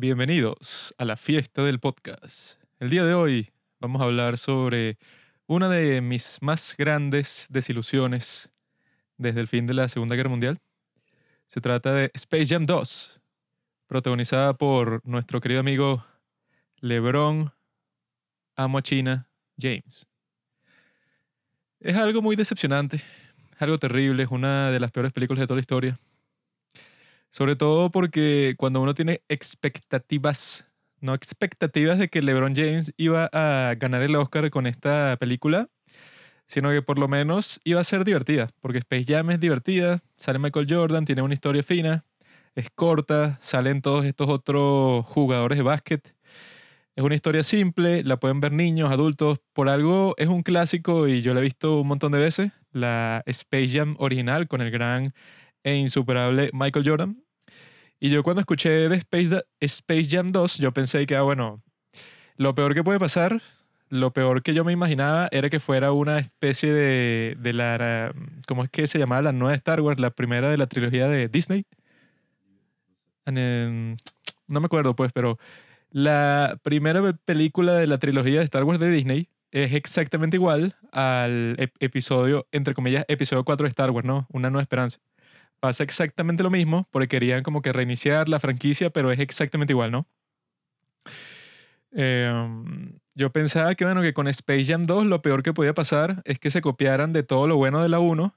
Bienvenidos a la fiesta del podcast. El día de hoy vamos a hablar sobre una de mis más grandes desilusiones desde el fin de la Segunda Guerra Mundial. Se trata de Space Jam 2, protagonizada por nuestro querido amigo LeBron Amo a China James. Es algo muy decepcionante, algo terrible, es una de las peores películas de toda la historia. Sobre todo porque cuando uno tiene expectativas, no expectativas de que LeBron James iba a ganar el Oscar con esta película, sino que por lo menos iba a ser divertida, porque Space Jam es divertida, sale Michael Jordan, tiene una historia fina, es corta, salen todos estos otros jugadores de básquet. Es una historia simple, la pueden ver niños, adultos, por algo es un clásico y yo la he visto un montón de veces, la Space Jam original con el gran e insuperable Michael Jordan. Y yo cuando escuché de Space, Jam 2, yo pensé que, ah, bueno, lo peor que puede pasar, lo peor que yo me imaginaba era que fuera una especie de, de la, ¿cómo es que se llamaba la nueva Star Wars? La primera de la trilogía de Disney. No me acuerdo, pues, pero la primera película de la trilogía de Star Wars de Disney es exactamente igual al episodio, entre comillas, episodio 4 de Star Wars, ¿no? Una nueva esperanza pasa exactamente lo mismo, porque querían como que reiniciar la franquicia, pero es exactamente igual, ¿no? Em, yo pensaba que, bueno, que con Space Jam 2 lo peor que podía pasar es que se copiaran de todo lo bueno de la 1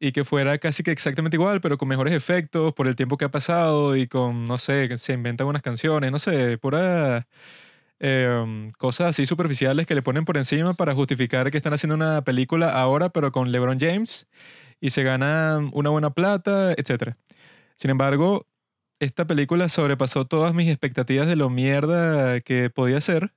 y que fuera casi que exactamente igual, pero con mejores efectos por el tiempo que ha pasado y con, no sé, que se inventan unas canciones, no sé, pura... Em, cosas así superficiales que le ponen por encima para justificar que están haciendo una película ahora, pero con LeBron James y se ganan una buena plata, etc. Sin embargo, esta película sobrepasó todas mis expectativas de lo mierda que podía ser,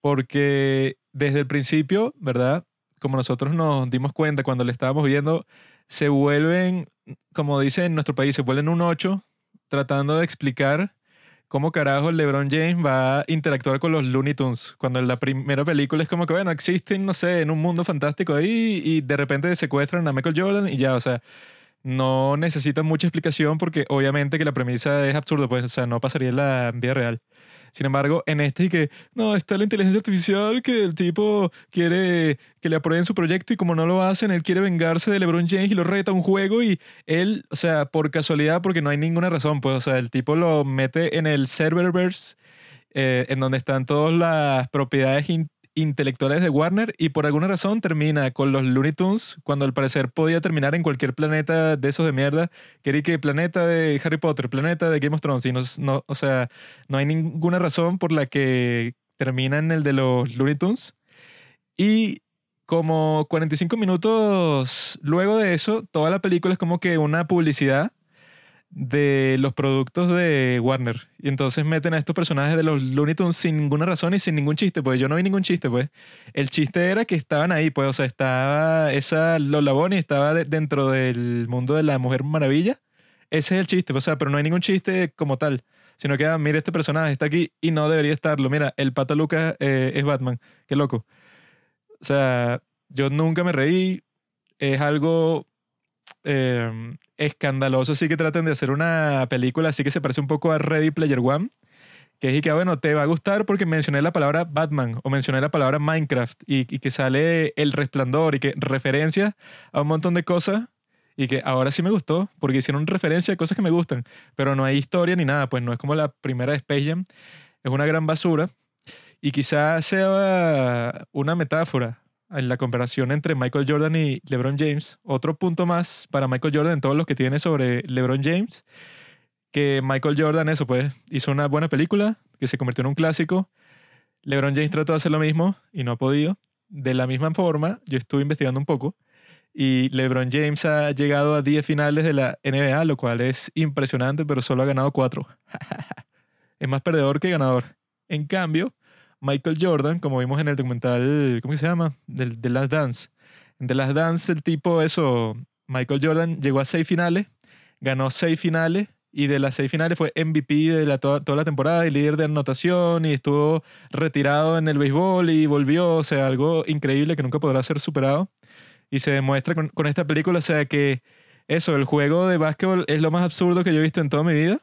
porque desde el principio, ¿verdad? Como nosotros nos dimos cuenta cuando le estábamos viendo, se vuelven, como dicen en nuestro país, se vuelven un 8 tratando de explicar cómo carajo LeBron James va a interactuar con los Looney Tunes. Cuando en la primera película es como que, bueno, existen, no sé, en un mundo fantástico ahí y de repente secuestran a Michael Jordan y ya, o sea, no necesitan mucha explicación porque obviamente que la premisa es absurda, pues, o sea, no pasaría en la vida real. Sin embargo, en este y que, no, está la inteligencia artificial que el tipo quiere que le aprueben su proyecto y como no lo hacen, él quiere vengarse de LeBron James y lo reta un juego y él, o sea, por casualidad, porque no hay ninguna razón, pues, o sea, el tipo lo mete en el serververse, eh, en donde están todas las propiedades intelectuales de Warner y por alguna razón termina con los Looney Tunes cuando al parecer podía terminar en cualquier planeta de esos de mierda. Quería que planeta de Harry Potter, planeta de Game of Thrones y no, o sea, no hay ninguna razón por la que termina en el de los Looney Tunes. Y como 45 minutos luego de eso, toda la película es como que una publicidad de los productos de Warner. Y entonces meten a estos personajes de los Looney Tunes sin ninguna razón y sin ningún chiste, pues yo no vi ningún chiste, pues. El chiste era que estaban ahí, pues, o sea, estaba esa Lola Bonnie, estaba dentro del mundo de la Mujer Maravilla. Ese es el chiste, pues, o sea, pero no hay ningún chiste como tal, sino que, ah, mira, este personaje está aquí y no debería estarlo. Mira, el Pato Lucas eh, es Batman, qué loco. O sea, yo nunca me reí, es algo Em, escandaloso así que traten de hacer una película así que se parece un poco a Ready Player One. Que es que, bueno, te va a gustar porque mencioné la palabra Batman o mencioné la palabra Minecraft y, que sale el resplandor y que referencia a un montón de cosas y que ahora sí me gustó porque hicieron referencia a cosas que me gustan, pero no hay historia ni nada, pues no es como la primera de Space Jam, es una gran basura y quizás sea una metáfora en la comparación entre Michael Jordan y LeBron James. Otro punto más para Michael Jordan en todos los que tiene sobre LeBron James, que Michael Jordan, eso pues, hizo una buena película que se convirtió en un clásico. LeBron James trató de hacer lo mismo y no ha podido. De la misma forma, yo estuve investigando un poco y LeBron James ha llegado a 10 finales de la NBA, lo cual es impresionante, pero solo ha ganado 4. es más perdedor que ganador. En cambio, Michael Jordan, como vimos en el documental, ¿cómo se llama? De, The Last Dance. En The Last Dance, el tipo, eso, Michael Jordan llegó a seis finales, ganó seis finales y de las seis finales fue MVP de la, toda, la temporada y líder de anotación y estuvo retirado en el béisbol y volvió, o sea, algo increíble que nunca podrá ser superado. Y se demuestra con, con esta película, o sea, que eso, el juego de básquetbol es lo más absurdo que yo he visto en toda mi vida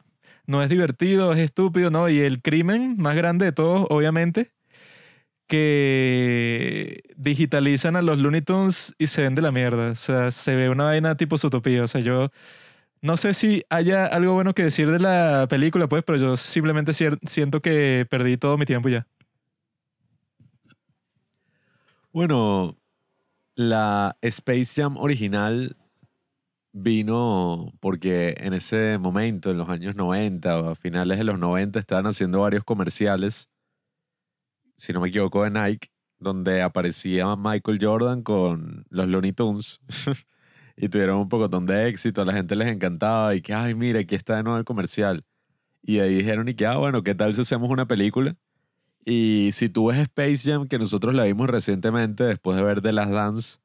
no es divertido, es estúpido, ¿no? Y el crimen más grande de todos, obviamente, que digitalizan a los Looney Tunes y se ven de la mierda. O sea, se ve una vaina tipo utopía. O sea, yo no sé si haya algo bueno que decir de la película, pues, pero yo simplemente siento que perdí todo mi tiempo ya. Bueno, la Space Jam original vino porque en ese momento, en los años 90 o a finales de los 90, estaban haciendo varios comerciales, si no me equivoco, de Nike, donde aparecía Michael Jordan con los Looney Tunes. y tuvieron un poco de éxito, a la gente les encantaba y que, ay, mira, aquí está de nuevo el comercial. Y ahí dijeron, y que, ah, bueno, ¿qué tal si hacemos una película? Y si tú ves Space Jam, que nosotros la vimos recientemente después de ver The Last Dance,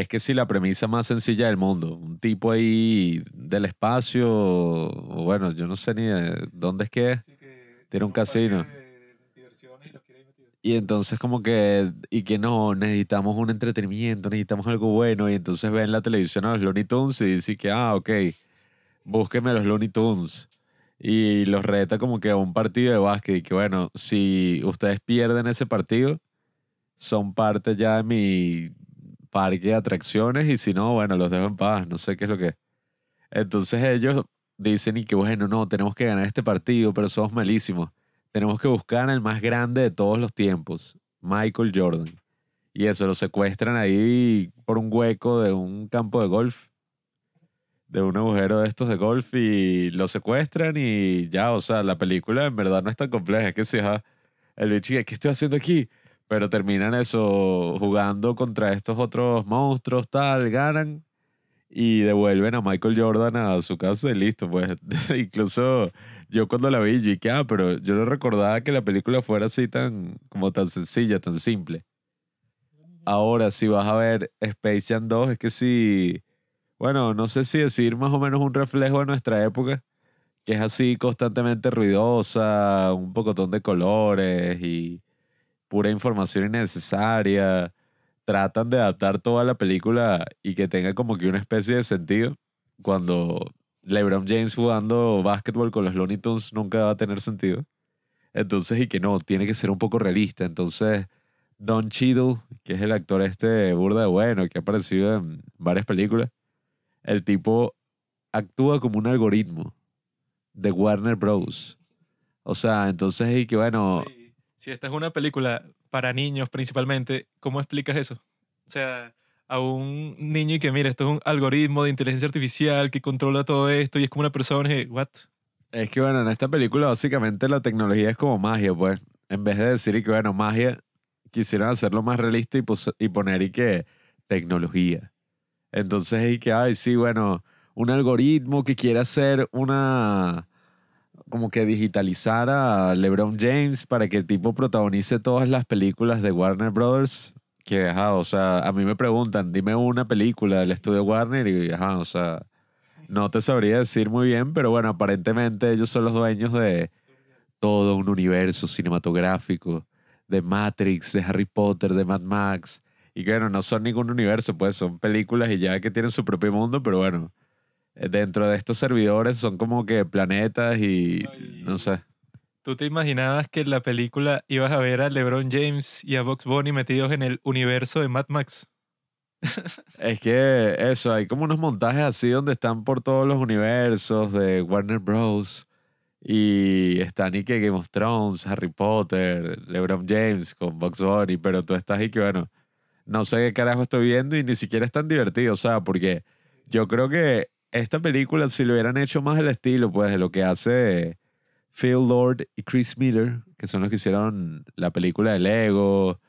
es que si la premisa más sencilla del mundo, un tipo ahí del espacio, o bueno, yo no sé ni de dónde es que es, tiene un casino. Y entonces como que, y que no, necesitamos un entretenimiento, necesitamos algo bueno, y entonces ven la televisión a los Looney Tunes y dice que, ah, ok, búsqueme a los Looney Tunes. Y los reta como que a un partido de básquet y que, bueno, si ustedes pierden ese partido, son parte ya de mi parque de atracciones y si no, bueno, los dejo en paz, no sé qué es lo que es. Entonces ellos dicen y que, bueno, no, tenemos que ganar este partido, pero somos malísimos tenemos que buscar al más grande de todos los tiempos, Michael Jordan. Y eso, lo secuestran ahí por un hueco de un campo de golf, de un agujero de estos de golf, y lo secuestran y ya, o sea, la película en verdad no es tan compleja, es que si el bicho, ¿qué estoy haciendo aquí? Pero terminan eso, jugando contra estos otros monstruos, tal, ganan y devuelven a Michael Jordan a su casa y listo, pues. Incluso yo cuando la vi, yo dije, ah, pero yo no recordaba que la película fuera así tan, como tan sencilla, tan simple. Ahora, si vas a ver Space Jam 2, es que sí, bueno, no sé si decir más o menos un reflejo de nuestra época, que es así constantemente ruidosa, un pocotón de colores y pura información innecesaria. Tratan de adaptar toda la película y que tenga como que una especie de sentido cuando LeBron James jugando básquetbol con los Looney nunca va a tener sentido. Entonces, y que no, tiene que ser un poco realista. Entonces, Don Cheadle, que es el actor este burda de bueno, que ha aparecido en varias películas, el tipo actúa como un algoritmo de Warner Bros. O sea, entonces, y que bueno... Si esta es una película para niños principalmente, ¿cómo explicas eso? O sea, a un niño y que, mira, esto es un algoritmo de inteligencia artificial que controla todo esto y es como una persona y, ¿what? Es que, bueno, en esta película básicamente la tecnología es como magia, pues. En vez de decir que, bueno, magia, quisieron hacerlo más realista y, y poner y que tecnología. Entonces, y que, ay, sí, bueno, un algoritmo que quiere hacer una como que digitalizar a LeBron James para que el tipo protagonice todas las películas de Warner Brothers que, ajá, o sea, a mí me preguntan, dime una película del estudio Warner y, ajá, o sea, no te sabría decir muy bien, pero bueno, aparentemente ellos son los dueños de todo un universo cinematográfico, de Matrix, de Harry Potter, de Mad Max, y que bueno, no son ningún universo, pues son películas y ya que tienen su propio mundo, pero bueno, dentro de estos servidores son como que planetas y no sé. ¿Tú te imaginabas que en la película ibas a ver a LeBron James y a Vox Bunny metidos en el universo de Mad Max? es que eso, hay como unos montajes así donde están por todos los universos de Warner Bros. Y están y que Game of Thrones, Harry Potter, LeBron James con Vox Bunny, pero tú estás y que bueno, no sé qué carajo estoy viendo y ni siquiera es tan divertido, o sea, porque yo creo que esta película, si lo hubieran hecho más el estilo, pues de lo que hace Phil Lord y Chris Miller, que son los que hicieron la película de Lego.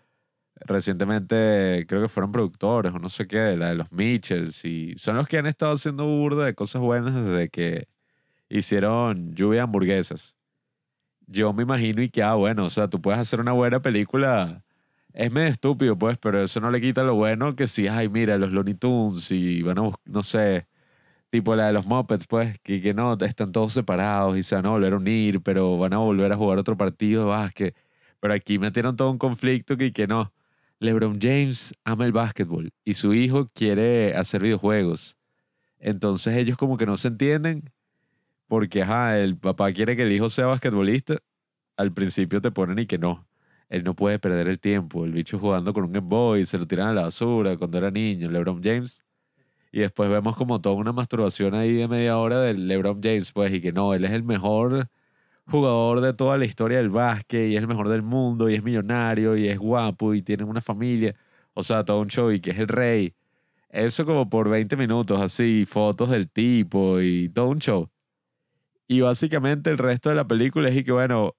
Recientemente creo que fueron productores o no sé qué, la de los Mitchells. Y son los que han estado haciendo burda de cosas buenas desde que hicieron lluvia de hamburguesas. Yo me imagino y que, ah, bueno, o sea, tú puedes hacer una buena película. Es medio estúpido, pues, pero eso no le quita lo bueno que si, ay, mira, los Looney Tunes y, bueno, no sé, Tipo la de los Muppets, pues, que, que no, están todos separados y se van a volver a unir, pero van a volver a jugar otro partido de básquet. Pero aquí metieron todo un conflicto que, que no. LeBron James ama el básquetbol y su hijo quiere hacer videojuegos. Entonces ellos como que no se entienden porque ajá, el papá quiere que el hijo sea basquetbolista, al principio te ponen y que no. Él no puede perder el tiempo. El bicho jugando con un Game Boy, se lo tiran a la basura cuando era niño, LeBron James. Y después vemos como toda una masturbación ahí de media hora del LeBron James, pues, y que no, él es el mejor jugador de toda la historia del básquet y es el mejor del mundo y es millonario y es guapo y tiene una familia. O sea, todo un show y que es el rey. Eso como por 20 minutos, así, fotos del tipo y todo un show. Y básicamente el resto de la película es y que, bueno,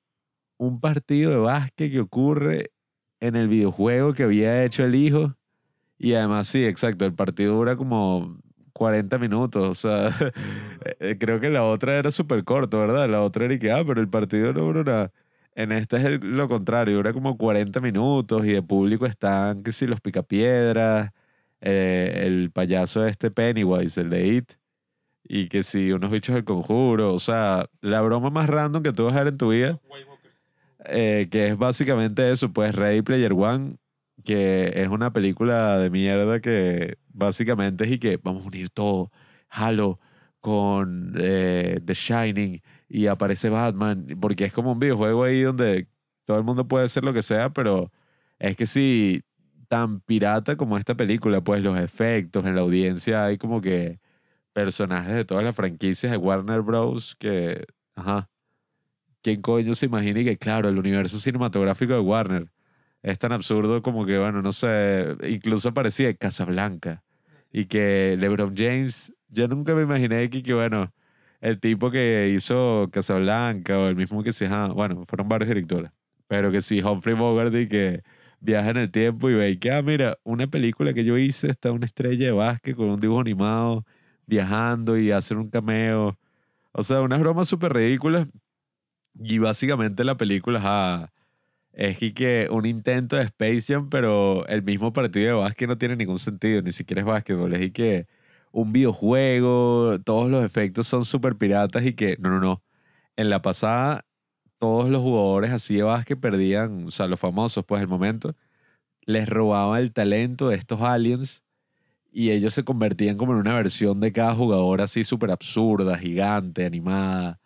un partido de básquet que ocurre en el videojuego que había hecho el hijo. Y además, sí, exacto, el partido dura como 40 minutos. O sea, eh, creo que la otra era súper corto, ¿verdad? La otra era y que, ah, pero el partido no dura nada. En esta es lo contrario, dura como 40 minutos y de público están, que si los picapiedras, eh, el payaso este Pennywise, el de It, y que si unos bichos del conjuro, o sea, la broma más random que tú vas a ver en tu vida, eh, que es básicamente eso, pues Ready Player One, que es una película de mierda que básicamente es y que vamos a unir todo, Halo con eh, The Shining y aparece Batman, porque es como un videojuego ahí donde todo el mundo puede hacer lo que sea, pero es que si tan pirata como esta película, pues los efectos en la audiencia hay como que personajes de todas las franquicias de Warner Bros. que, ajá, ¿quién coño se imagina y que, claro, el universo cinematográfico de Warner es tan absurdo como que, bueno, no sé, incluso parecía Casablanca y que LeBron James, yo nunca me imaginé que, que bueno, el tipo que hizo Casablanca o el mismo que se, ajá, bueno, fueron varios directores, pero que sí, Humphrey Bogart y que viaja en el tiempo y ve que, ah, mira, una película que yo hice está una estrella de básquet con un dibujo animado viajando y hacer un cameo. O sea, unas bromas súper ridículas. Y básicamente la película es que un intento de Space Jam, pero el mismo partido de básquet no tiene ningún sentido, ni siquiera es básquetbol. Es que un videojuego, todos los efectos son súper piratas y que, no, no, no. En la pasada, todos los jugadores así de básquet perdían, o sea, los famosos, pues el momento, les robaban el talento de estos aliens y ellos se convertían como en una versión de cada jugador así súper absurda, gigante, animada.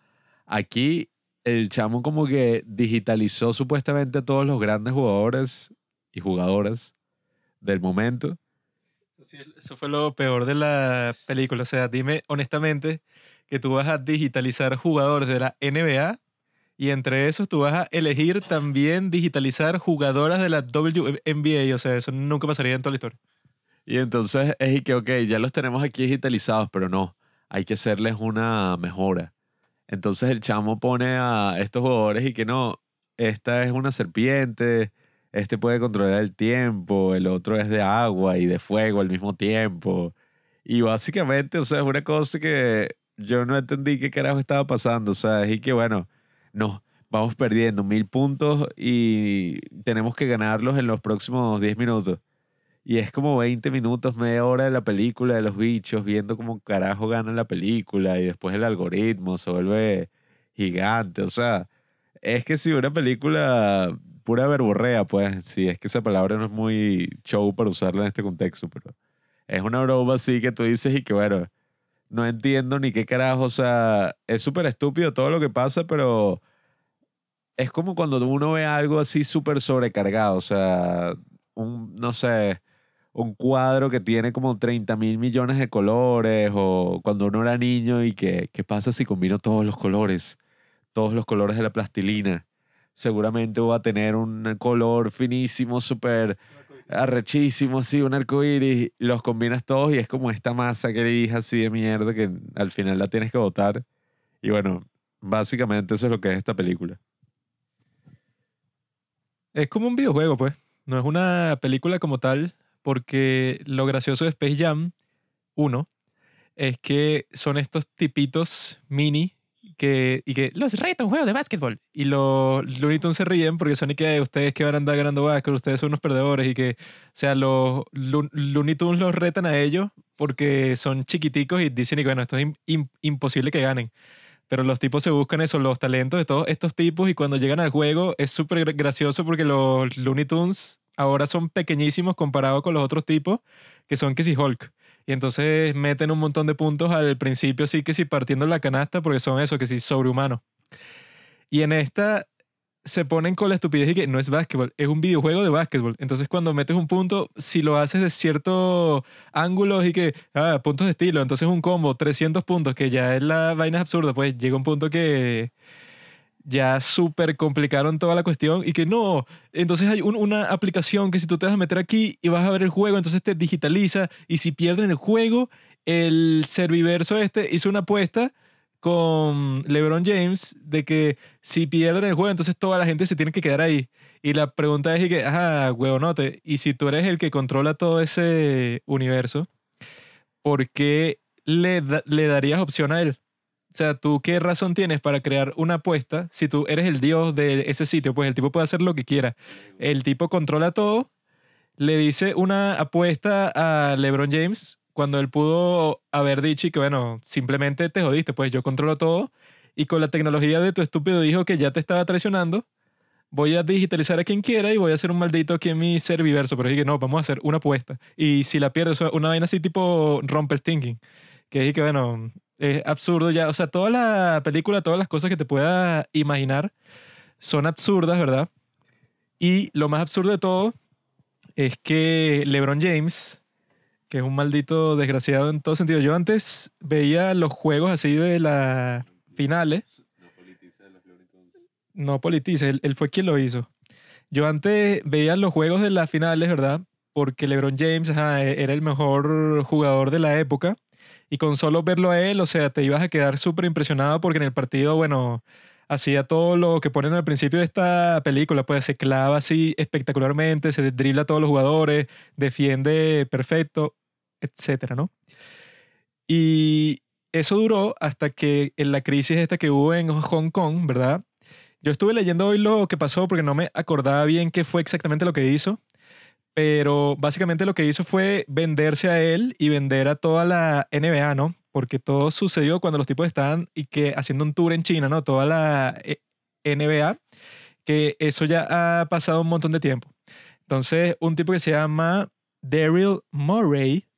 Aquí el chamo como que digitalizó supuestamente a todos los grandes jugadores y jugadoras del momento. eso fue lo peor de la película. O sea, dime honestamente que tú vas a digitalizar jugadores de la NBA y entre esos tú vas a elegir también digitalizar jugadoras de la WNBA. O sea, eso nunca pasaría en toda la historia. Y entonces es que, ok, ya los tenemos aquí digitalizados, pero no, hay que hacerles una mejora. Entonces el chamo pone a estos jugadores y que no, esta es una serpiente, este puede controlar el tiempo, el otro es de agua y de fuego al mismo tiempo. Y básicamente, o sea, es una cosa que yo no entendí qué carajo estaba pasando. O sea, es que, bueno, no, vamos perdiendo mil puntos y tenemos que ganarlos en los próximos 10 minutos. Y es como 20 minutos, media hora de la película de los bichos, viendo cómo carajo ganan la película y después el algoritmo se vuelve gigante. O sea, es que si una película pura verborrea, pues, sí, es que esa palabra no es muy show para usarla en este contexto, pero es una broma así que tú dices y que bueno, no entiendo ni qué carajo, o sea, es súper estúpido todo lo que pasa, pero es como cuando uno ve algo así súper sobrecargado, o sea, un, no sé, un cuadro que tiene como 30 mil millones de colores o cuando uno era niño y que, ¿qué pasa si combino todos los colores? Todos los colores de la plastilina. Seguramente va a tener un color finísimo, súper arrechísimo, así, un arco iris. Los combinas todos y es como esta masa que dije así de mierda que al final la tienes que botar. Y bueno, básicamente eso es lo que es esta película. Es como un videojuego, pues. No es una película como tal, porque lo gracioso de Space Jam 1 es que son estos tipitos mini que, y que los reta un juego de básquetbol. Y los Looney Tunes se ríen porque son y que ustedes que van a andar ganando básquet, ustedes son unos perdedores y que, o sea, los Looney Tunes los retan a ellos porque son chiquiticos y dicen que, bueno, esto es imposible que ganen. Pero los tipos se buscan eso, los talentos de todos estos tipos y cuando llegan al juego es súper gracioso porque los Looney Tunes ahora son pequeñísimos comparados con los otros tipos que son que si Hulk. Y entonces meten un montón de puntos al principio, sí que sí partiendo la canasta, porque son eso, que sí, sobrehumanos. Y en esta se ponen con la estupidez y que no es básquetbol, es un videojuego de básquetbol. Entonces cuando metes un punto, si lo haces de cierto ángulo y que, ah, puntos de estilo, entonces un combo, 300 puntos, que ya es la vaina absurda, pues llega un punto que ya súper complicaron toda la cuestión y que no, entonces hay una aplicación que si tú te vas a meter aquí y vas a ver el juego, entonces te digitaliza y si pierden el juego, el serviverso este hizo una apuesta con LeBron James de que si pierden el juego, entonces toda la gente se tiene que quedar ahí. Y la pregunta es que, ajá, huevonote, y si tú eres el que controla todo ese universo, ¿por qué le, le darías opción a él? O sea, ¿tú qué razón tienes para crear una apuesta si tú eres el dios de ese sitio? Pues el tipo puede hacer lo que quiera. El tipo controla todo, le dice una apuesta a LeBron James cuando él pudo haber dicho que, bueno, simplemente te jodiste, pues yo controlo todo y con la tecnología de tu estúpido hijo que ya te estaba traicionando, voy a digitalizar a quien quiera y voy a hacer un maldito aquí en mi serviverso. Pero dije, no, vamos a hacer una apuesta. Y si la pierdo, una vaina así tipo romper thinking. Que dije que, bueno, es absurdo ya. O sea, toda la película, todas las cosas que te pueda imaginar son absurdas, ¿verdad? Y lo más absurdo de todo es que LeBron James que es un maldito desgraciado en todo sentido. Yo antes veía los juegos así de las finales. No politice, él, él fue quien lo hizo. Yo antes veía los juegos de las finales, ¿verdad? Porque LeBron James e, era el mejor jugador de la época. Y con solo verlo a él, o sea, te ibas a quedar súper impresionado porque en el partido, bueno, hacía todo lo que ponen al principio de esta película, pues se clava así espectacularmente, se dribla a todos los jugadores, defiende perfecto etcétera, ¿no? Y eso duró hasta que en la crisis esta que hubo en Hong Kong, ¿verdad? Yo estuve leyendo hoy lo que pasó porque no me acordaba bien qué fue exactamente lo que hizo, pero básicamente lo que hizo fue venderse a él y vender a toda la NBA, ¿no? Porque todo sucedió cuando los tipos estaban y que haciendo un tour en China, ¿no? Toda la eh, NBA, que eso ya ha pasado un montón de tiempo. Entonces, un tipo que se llama Daryl Murray,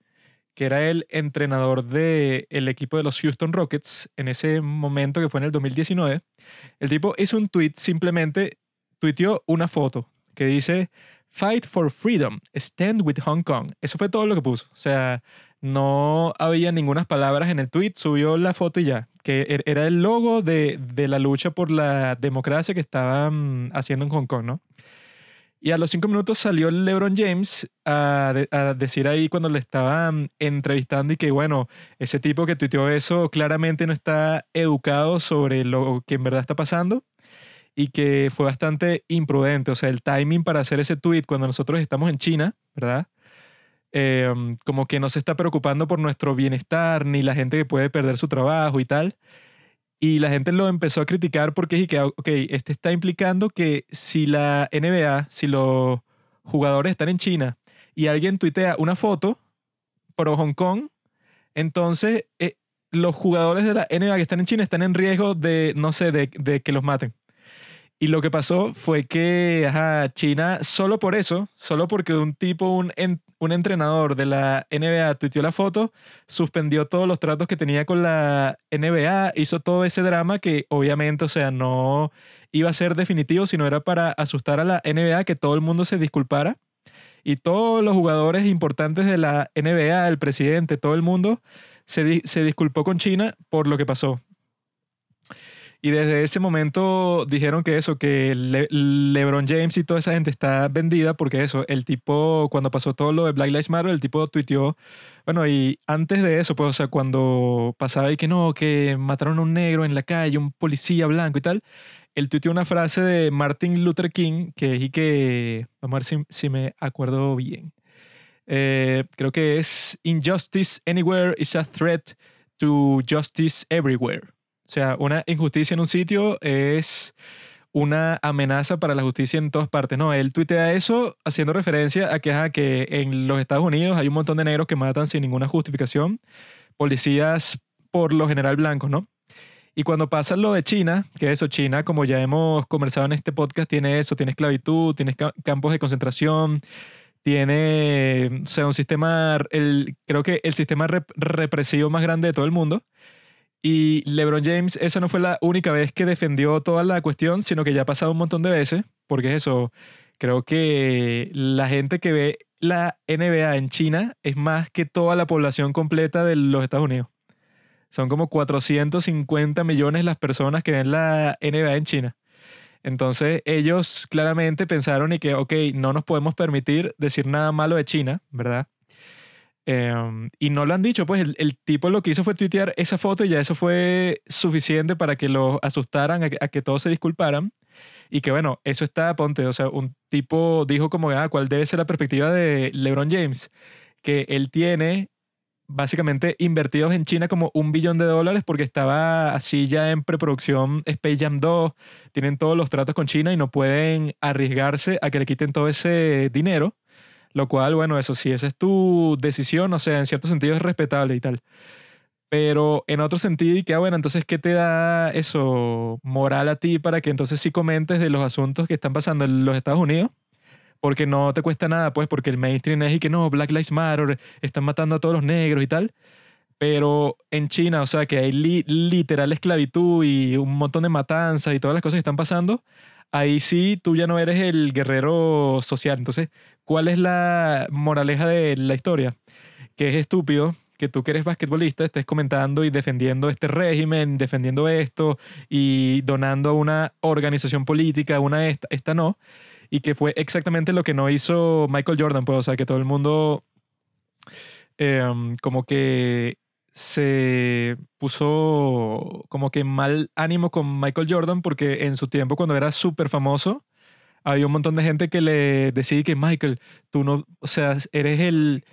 que era el entrenador del el equipo de los Houston Rockets en ese momento que fue en el 2019, el tipo hizo un tweet, simplemente tuiteó una foto que dice Fight for Freedom, Stand with Hong Kong. Eso fue todo lo que puso. O sea, no había ninguna palabras en el tweet, subió la foto y ya, que er, era el logo de, de la lucha por la democracia que estaban haciendo en Hong Kong, ¿no? Y a los cinco minutos salió LeBron James a, decir ahí cuando le estaban entrevistando y que, bueno, ese tipo que tuiteó eso claramente no está educado sobre lo que en verdad está pasando y que fue bastante imprudente. O sea, el timing para hacer ese tweet cuando nosotros estamos en China, ¿verdad? Em, como que no se está preocupando por nuestro bienestar ni la gente que puede perder su trabajo y tal. Y la gente lo empezó a criticar porque dije que, ok, este está implicando que si la NBA, si los jugadores están en China y alguien tuitea una foto por Hong Kong, entonces eh, los jugadores de la NBA que están en China están en riesgo de, no sé, de, de que los maten. Y lo que pasó fue que China, solo por eso, solo porque un tipo, un, un entrenador de la NBA tuiteó la foto, suspendió todos los tratos que tenía con la NBA, hizo todo ese drama que obviamente, o sea, no iba a ser definitivo, sino era para asustar a la NBA, que todo el mundo se disculpara. Y todos los jugadores importantes de la NBA, el presidente, todo el mundo, se, se disculpó con China por lo que pasó. Y desde ese momento dijeron que eso, que LeBron James y toda esa gente está vendida porque eso, el tipo, cuando pasó todo lo de Black Lives Matter, el tipo tuiteó, bueno, y antes de eso, pues, o sea, cuando pasaba y que no, que mataron a un negro en la calle, un policía blanco y tal, él tuiteó una frase de Martin Luther King que y que, vamos a ver si, si me acuerdo bien. Eh, creo que es Injustice anywhere is a threat to justice everywhere. O sea, una injusticia en un sitio es una amenaza para la justicia en todas partes. No, él tuitea eso haciendo referencia a que, que en los Estados Unidos hay un montón de negros que matan sin ninguna justificación, policías por lo general blancos, ¿no? Y cuando pasa lo de China, que eso, China, como ya hemos conversado en este podcast, tiene eso, tiene esclavitud, tiene campos de concentración, tiene, o sea, un sistema, el, creo que el sistema rep- represivo más grande de todo el mundo. Y LeBron James, esa no fue la única vez que defendió toda la cuestión, sino que ya ha pasado un montón de veces, porque es eso, creo que la gente que ve la NBA en China es más que toda la población completa de los Estados Unidos. Son como 450 millones las personas que ven la NBA en China. Entonces ellos claramente pensaron y que, ok, no nos podemos permitir decir nada malo de China, ¿verdad? Em, y no lo han dicho, pues el, el tipo lo que hizo fue tuitear esa foto y ya eso fue suficiente para que lo asustaran, a que, a que todos se disculparan. Y que bueno, eso está, ponte, o sea, un tipo dijo como, ah, ¿cuál debe ser la perspectiva de LeBron James? Que él tiene básicamente invertidos en China como un billón de dólares porque estaba así ya en preproducción Space Jam 2, tienen todos los tratos con China y no pueden arriesgarse a que le quiten todo ese dinero, lo cual, bueno, eso sí, esa es tu decisión, o sea, en cierto sentido es respetable y tal. Pero en otro sentido, y que, ah, bueno, entonces, ¿qué te da eso moral a ti para que entonces sí comentes de los asuntos que están pasando en los Estados Unidos? Porque no te cuesta nada, pues, porque el mainstream es y que no, Black Lives Matter, están matando a todos los negros y tal. Pero en China, o sea, que hay li- literal esclavitud y un montón de matanzas y todas las cosas que están pasando, ahí sí tú ya no eres el guerrero social. Entonces, ¿cuál es la moraleja de la historia? Que es estúpido que tú que eres basquetbolista estés comentando y defendiendo este régimen, defendiendo esto y donando a una organización política, una esta, esta no, y que fue exactamente lo que no hizo Michael Jordan, pues, o sea, que todo el mundo em, como que se puso como que mal ánimo con Michael Jordan porque en su tiempo cuando era súper famoso había un montón de gente que le decía que Michael, tú no, o sea, eres el,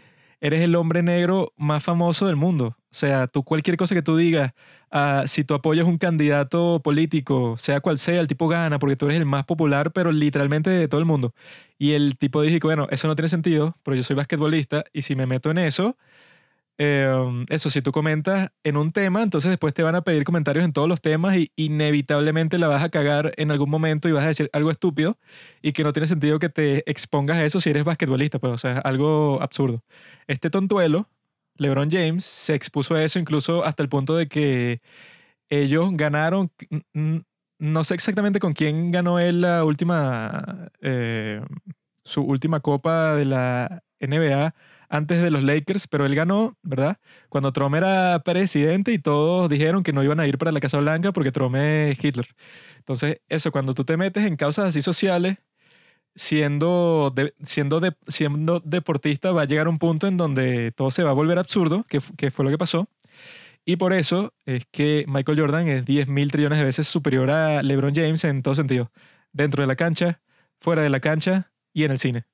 eres el hombre negro más famoso del mundo. O sea, tú cualquier cosa que tú digas, ah, si tú apoyas un candidato político, sea cual sea, el tipo gana porque tú eres el más popular, pero literalmente de todo el mundo. Y el tipo dijo, bueno, eso no tiene sentido, pero yo soy basquetbolista y si me meto en eso, eh, eso, si tú comentas en un tema, entonces después te van a pedir comentarios en todos los temas y inevitablemente la vas a cagar en algún momento y vas a decir algo estúpido y que no tiene sentido que te expongas a eso si eres basquetbolista, pues, o sea, algo absurdo. Este tontuelo, LeBron James, se expuso a eso incluso hasta el punto de que ellos ganaron, no sé exactamente con quién ganó él la última, eh, su última copa de la NBA antes de los Lakers, pero él ganó, ¿verdad? Cuando Trump era presidente y todos dijeron que no iban a ir para la Casa Blanca porque Trump es Hitler. Entonces, eso, cuando tú te metes en causas así sociales, siendo, de- siendo, de- siendo deportista, va a llegar un punto en donde todo se va a volver absurdo, que, que fue lo que pasó. Y por eso es que Michael Jordan es 10 mil trillones de veces superior a LeBron James en todo sentido. Dentro de la cancha, fuera de la cancha y en el cine.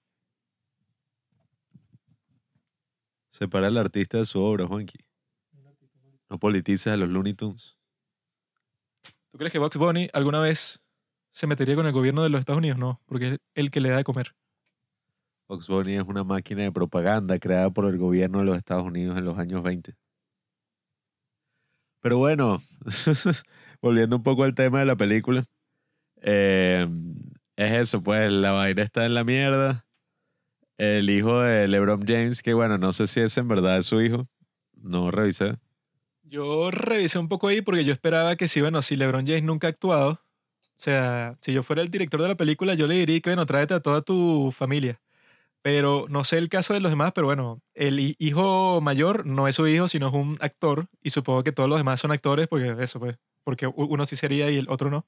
Separa al artista de su obra, Juanqui. No politices a los Looney Tunes. ¿Tú crees que Bugs Bunny alguna vez se metería con el gobierno de los Estados Unidos? No, porque es el que le da de comer. Fox Bunny es una máquina de propaganda creada por el gobierno de los Estados Unidos en los años 20. Pero bueno, volviendo un poco al tema de la película, eh, es eso, pues la vaina está en la mierda. El hijo de LeBron James, que bueno, no sé si es en verdad su hijo, no revisé. Yo revisé un poco ahí porque yo esperaba que si, bueno, si LeBron James nunca ha actuado, o sea, si yo fuera el director de la película, yo le diría que, bueno, tráete a toda tu familia. Pero no sé el caso de los demás, pero bueno, el hi- hijo mayor no es su hijo, sino es un actor. Y supongo que todos los demás son actores, porque eso, pues, porque uno sí sería y el otro no.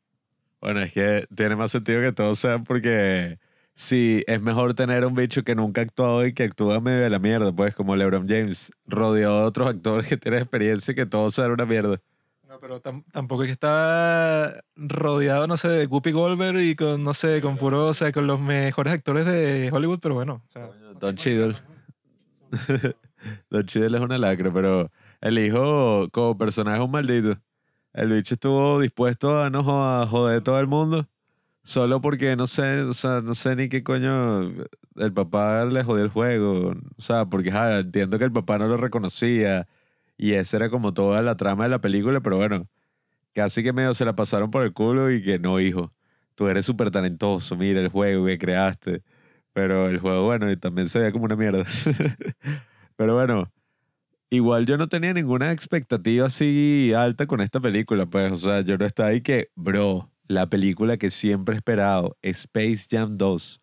Bueno, es que tiene más sentido que todo sea porque sí, es mejor tener un bicho que nunca ha actuado y que actúa medio de la mierda, pues como LeBron James, rodeado de otros actores que tienen experiencia y que todo sea una mierda. No, pero tam- tampoco es que está rodeado, no sé, de Whoopi Goldberg y con, no sé, con puro, o sea, con los mejores actores de Hollywood, pero bueno. O sea, Don Cheadle. Don Cheadle es una lacra, pero el hijo como personaje es un maldito. El bicho estuvo dispuesto a no a joder a todo el mundo solo porque no sé, o sea, no sé ni qué coño el papá le jodió el juego. O sea, porque ja, entiendo que el papá no lo reconocía y esa era como toda la trama de la película, pero bueno, casi que medio se la pasaron por el culo y que no, hijo, tú eres súper talentoso, mira el juego que creaste. Pero el juego, bueno, y también se veía como una mierda. Pero bueno, igual yo no tenía ninguna expectativa así alta con esta película, pues, o sea, yo no estaba ahí que, bro, la película que siempre he esperado, Space Jam 2,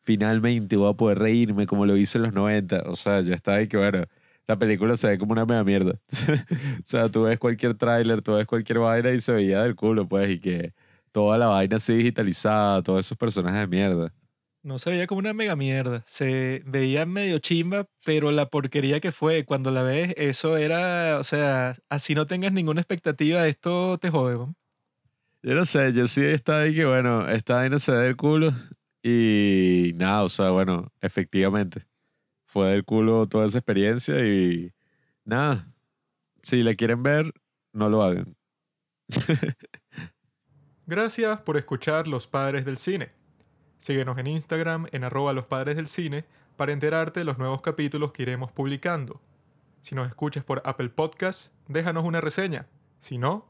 finalmente voy a poder reírme como lo hice en los 90, o sea, yo estaba ahí que, bueno, la película se ve como una mega mierda. o sea, tú ves cualquier tráiler, tú ves cualquier vaina y se veía del culo, pues, y que toda la vaina así digitalizada, todos esos personajes de mierda. No se veía como una mega mierda. Se veía medio chimba, pero la porquería que fue cuando la ves, eso era, o sea, así no tengas ninguna expectativa, esto te jode. ¿no? Yo no sé, yo sí estaba ahí que, bueno, esta vaina se da del culo y nada, o sea, bueno, efectivamente, fue del culo toda esa experiencia y nada, si la quieren ver, no lo hagan. Gracias por escuchar Los Padres del Cine. Síguenos en Instagram en arroba los padres del cine para enterarte de los nuevos capítulos que iremos publicando. Si nos escuchas por Apple Podcast, déjanos una reseña. Si no,